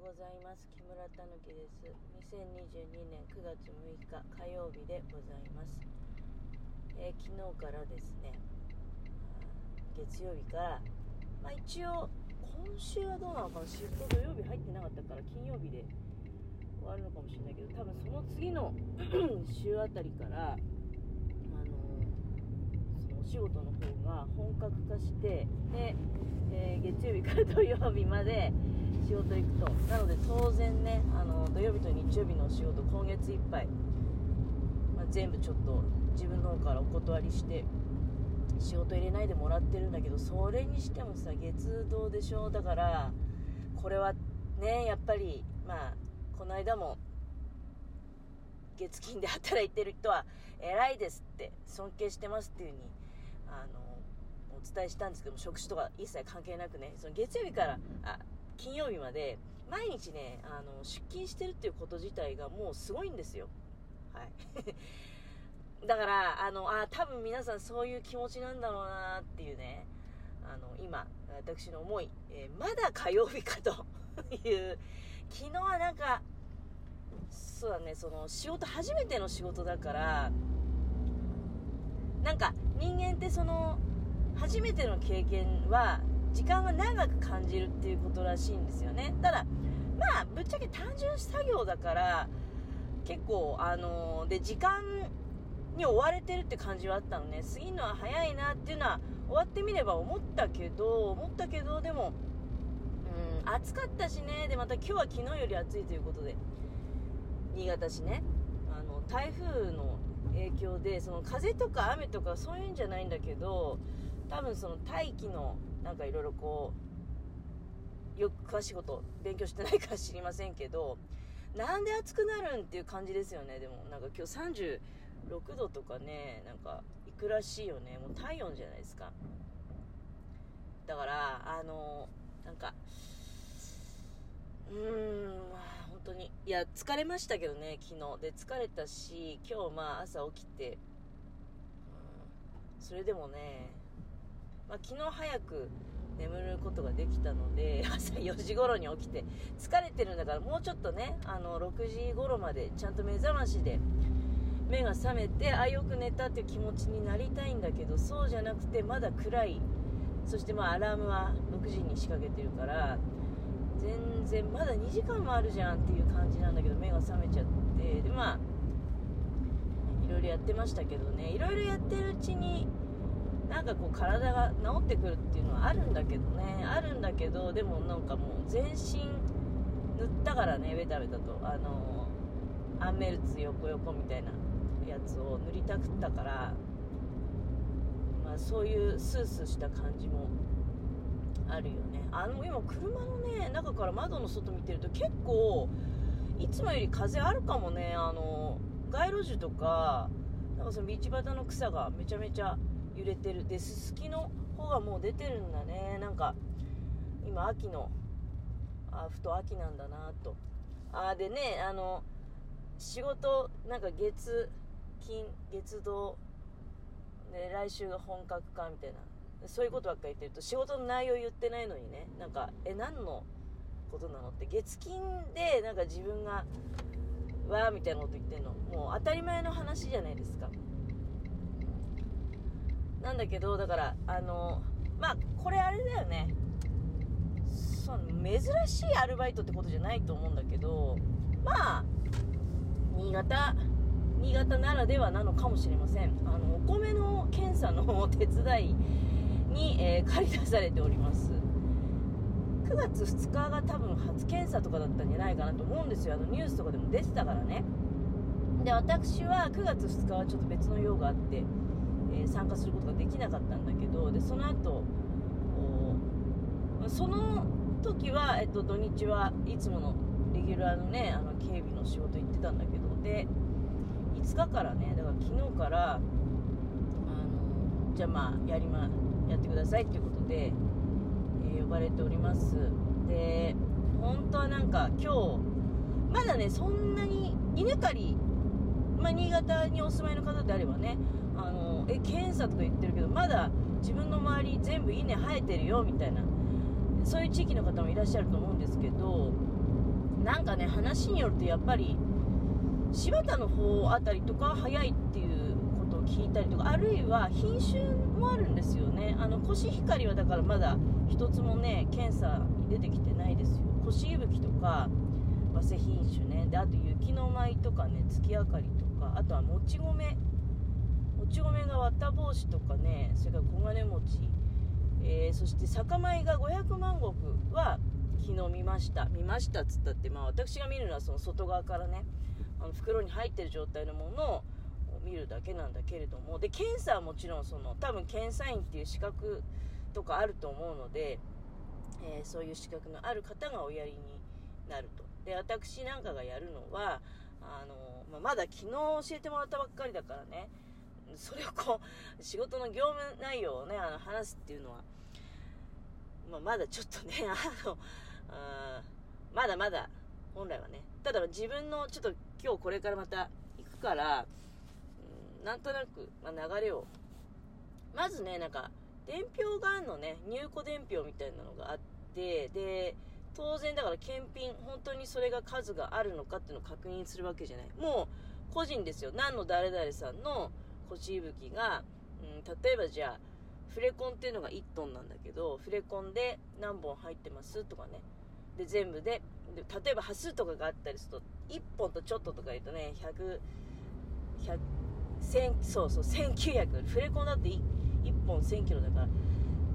ございます。木村たぬきです。2022年9月6日火曜日でございます、えー、昨日からですね月曜日からまあ一応今週はどうなのかなシフト土曜日入ってなかったから金曜日で終わるのかもしれないけど多分その次の 週あたりからあのー、そのお仕事の方が本格化してで、えー、月曜日から土曜日まで仕事行くと。なので当然ねあの土曜日と日曜日の仕事今月いっぱい、まあ、全部ちょっと自分の方からお断りして仕事入れないでもらってるんだけどそれにしてもさ月堂でしょ？だからこれはねやっぱりまあこの間も月金で働いてる人は偉いですって尊敬してますっていう風にあのお伝えしたんですけども職種とか一切関係なくねその月曜日からあ金曜日まで毎日ねあの出勤してるっていうこと自体がもうすごいんですよ。はい。だからあのあ多分皆さんそういう気持ちなんだろうなっていうねあの今私の思い、えー、まだ火曜日かと いう昨日はなんかそうだねその仕事初めての仕事だからなんか人間ってその初めての経験は時間が長く感じるっていうことらしいんですよね。ただまあぶっちゃけ単純作業だから結構あのー、で時間に追われてるって感じはあったのね。過ぎるのは早いなっていうのは終わってみれば思ったけど思ったけどでもうん暑かったしね。でまた今日は昨日より暑いということで新潟市ね。あの台風の影響でその風とか雨とかそういうんじゃないんだけど多分その大気のなんかいろいろこうよく詳しいこと勉強してないか知りませんけどなんで暑くなるんっていう感じですよね。でもなんか今日36度とかねなんかいくらしいよね。もう体温じゃないですか。だからあのなんかうーん本当に。いや疲れましたけどね昨日。で疲れたし今日まあ朝起きて、うん、それでもねまあ、昨日早く眠ることができたので 朝4時頃に起きて疲れてるんだからもうちょっとねあの6時頃までちゃんと目覚ましで目が覚めてあよく寝たっていう気持ちになりたいんだけどそうじゃなくてまだ暗い。そしてまあアラームは6時に仕掛けてるから全然まだ2時間もあるじゃんっていう感じなんだけど目が覚めちゃってでまあいろいろやってましたけどね。いろいろやってるうちになんかこう体が治ってくるっていうのはあるんだけどね。あるんだけどでもなんかもう全身塗ったからねベタベタと。あのアンメルツ横横みたいなやつを塗りたくったからまあそういうスースーした感じもあるよね。あの今車のね中から窓の外見てると結構いつもより風あるかもね。あの街路樹とかなんかその道端の草がめちゃめちゃ揺れてるで、すすきの方がもう出てるんだね。なんか、今秋の、あ、ふと秋なんだなと。あ、でね、あの、仕事、なんか月、金、月堂、で、来週が本格化みたいな。そういうことばっか言ってると、仕事の内容言ってないのにね、なんか、え、何のことなのって、月金で、なんか自分が、わーみたいなこと言ってんの。もう当たり前の話じゃないですか。なんだけど、だから、あの、まあ、これあれだよね。その珍しいアルバイトってことじゃないと思うんだけど、まあ、新潟、新潟ならではなのかもしれません。あの、お米の検査の手伝いに、えー、借り出されております。9月2日が多分初検査とかだったんじゃないかなと思うんですよ。あのニュースとかでも出てたからね。で、私は9月2日はちょっと別の用があって、え参加することができなかったんだけどでその後その時は、えっと、土日はいつものレギュラーのねあの警備の仕事行ってたんだけどで5日からねだから昨日からあのじゃあまあやりまやってくださいっていうことで、えー、呼ばれております。で本当はなんか今日まだねそんなに稲刈りまあ、新潟にお住まいの方であればねあのえ検査とか言ってるけどまだ自分の周り全部稲生えてるよみたいなそういう地域の方もいらっしゃると思うんですけどなんかね話によるとやっぱり柴田の方あたりとか早いっていうことを聞いたりとかあるいは品種もあるんですよね。あのコシヒカリはだからまだ一つもね検査に出てきてないですよ。コシイブキとか早生品種ね。であと雪の舞とかね月明かりとか。あとはもち米。もち米が綿帽子とかねそれから黄金餅、えー、そして酒米が500万石は昨日見ました。見ましたっつったってまあ私が見るのはその外側からねあの袋に入ってる状態のものを見るだけなんだけれども。で検査はもちろんその多分検査員っていう資格とかあると思うので、えー、そういう資格のある方がおやりになると。で私なんかがやるのはあの、まあ、まだ昨日教えてもらったばっかりだからね。それをこう仕事の業務内容をねあの話すっていうのは、まあ、まだちょっとね あのあまだまだ本来はね。ただ自分のちょっと今日これからまた行くから、なんとなく、まあ、流れを。まずねなんか伝票があるのね。入庫伝票みたいなのがあってで当然だから検品本当にそれが数があるのかっていうのを確認するわけじゃない。もう個人ですよ。何の誰々さんのこしいぶきが、うん、例えばじゃあフレコンっていうのが1トンなんだけどフレコンで何本入ってますとかね。で全部でで例えば端数とかがあったりすると1本とちょっととか言うとね100100そうそう1900フレコンだって 1, 本1000キロだから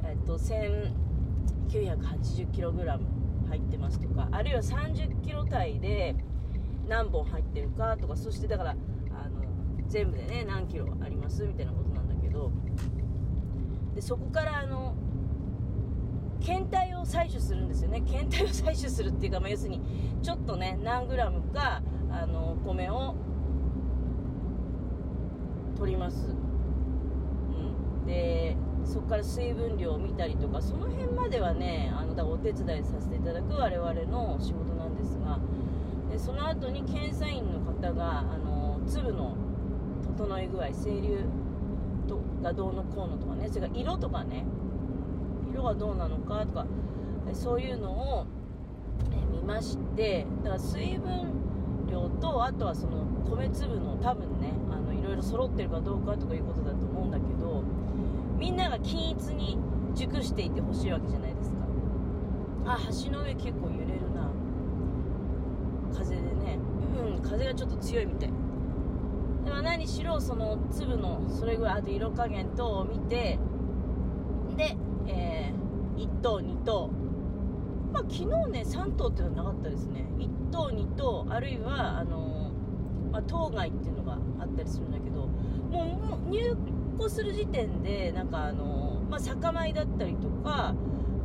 えっと 1980kg 入ってますとかあるいは30キロ単位で何本入ってるかとかそしてだからあの全部でね何キロありますみたいなことなんだけどでそこからあの検体を採取するんですよね。検体を採取するっていうか、まあ、要するにちょっとね何グラムかあの米を取ります、うん、でそこから水分量を見たりとかその辺まではねあのだお手伝いさせていただく我々の仕事なんですがでその後に検査員の方があの粒の整い具合清流とがどうのこうのとかねそれから色とかね色がどうなのかとかそういうのを、見ましてだから水分量とあとはその米粒の多分ねあのいろいろ揃ってるかどうかとかいうことだと思うんだけどみんなが均一に熟していてほしいわけじゃないですか。あ橋の上結構揺れるな。風でね。うん風がちょっと強いみたい。でも何しろその粒のそれぐらいあと色加減等を見てで、えー、1等2等まあ昨日ね3等っていうのはなかったですね。1等2等あるいはあのー、まあ、当該っていうのがあったりするんだけどもう入庫する時点でなんかあの、まあ、酒米だったりとか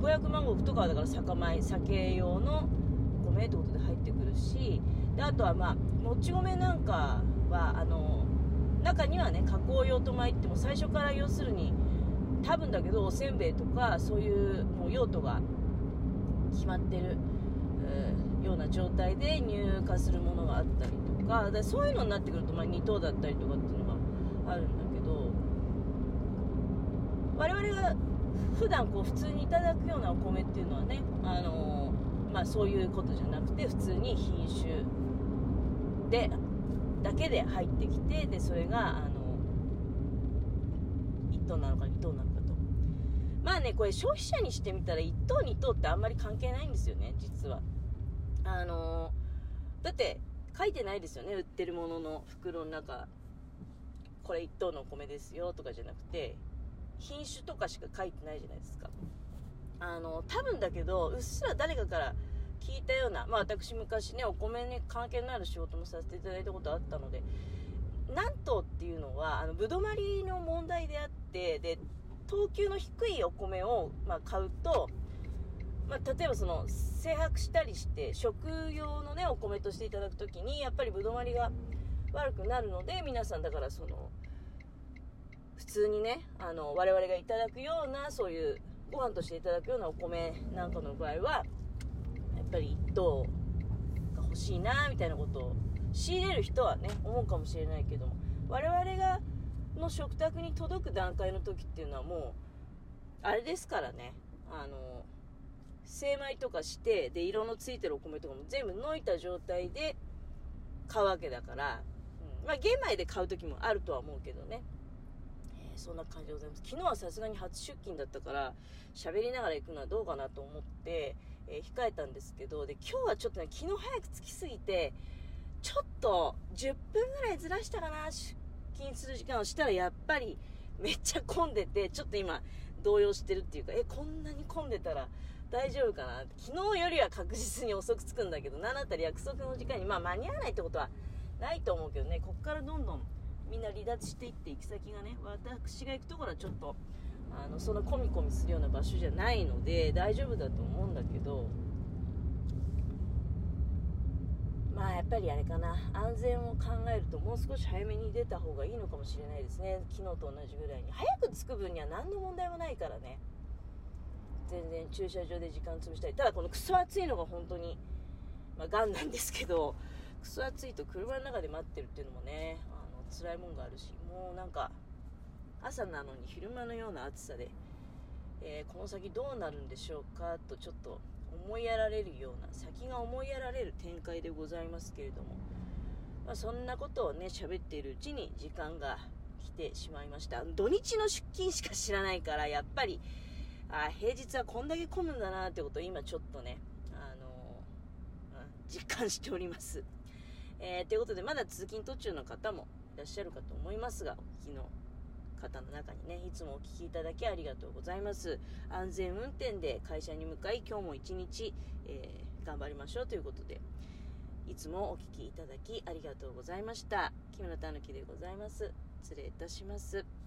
500万石とかはだから酒米酒用の米ってことで入ってくるしであとはまあもち米なんかはあの中にはね加工用と米っても最初から要するに多分だけどおせんべいとかそういうもう用途が決まってる、ような状態で入荷するものがあったりとかだそういうのになってくると、まあ、2等だったりとかっていうのがあるんだけど我々が普段こう普通にいただくようなお米っていうのはね、あのー、まあ、そういうことじゃなくて普通に品種でだけで入ってきてでそれが、あの1等なのか2等なのかと。まあねこれ消費者にしてみたら1等2等ってあんまり関係ないんですよね実は。あのー、だって書いてないですよね売ってるものの袋の中。これ1等のお米ですよとかじゃなくて品種とかしか書いてないじゃないですか。あの多分だけどうっすら誰かから聞いたような、まあ、私昔ねお米に関係のある仕事もさせていただいたことあったのでなんとっていうのはあのぶどまりの問題であってで等級の低いお米を、まあ、買うと、まあ、例えばその精白したりして食用のねお米としていただく時にやっぱりぶどまりが悪くなるので皆さんだからその普通にねあの我々がいただくようなそういうご飯としていただくようなお米なんかの場合はやっぱり1等が欲しいなみたいなことを仕入れる人はね思うかもしれないけども我々がの食卓に届く段階の時っていうのはもうあれですからねあの精米とかしてで色のついてるお米とかも全部のいた状態で買うわけだから、うん、まあ玄米で買う時もあるとは思うけどね、そんな感じでございます。昨日はさすがに初出勤だったから喋りながら行くのはどうかなと思って、えー、控えたんですけどで今日はちょっとね昨日早く着きすぎてちょっと10分ぐらいずらしたかな出勤する時間をしたらやっぱりめっちゃ混んでてちょっと今動揺してるっていうかえこんなに混んでたら大丈夫かな昨日よりは確実に遅く着くんだけど何だったら約束の時間にまあ間に合わないってことはないと思うけどねこっからどんどんみんな離脱していって行き先がね私が行くところはちょっとあのそんなコミコミするような場所じゃないので大丈夫だと思うんだけどまあやっぱりあれかな安全を考えるともう少し早めに出た方がいいのかもしれないですね。昨日と同じぐらいに。早く着く分には何の問題もないからね。全然駐車場で時間潰したり。ただこのクソ暑いのが本当にまあ、がんなんですけどクソ暑いと車の中で待ってるっていうのもね辛いもんがあるしもうなんか朝なのに昼間のような暑さで、えー、この先どうなるんでしょうかとちょっと思いやられるような先が思いやられる展開でございますけれども、まあ、そんなことをね喋っているうちに時間が来てしまいました。土日の出勤しか知らないからやっぱりあ平日はこんだけ混むんだなってことを今ちょっとね、あのー、実感しております、えー、ということでまだ通勤途中の方もいらっしゃるかと思いますがお聞きの方の中にね、いつもお聞きいただきありがとうございます。安全運転で会社に向かい、今日も一日、えー、頑張りましょうということで、いつもお聞きいただきありがとうございました。木村たぬきでございます。失礼いたします。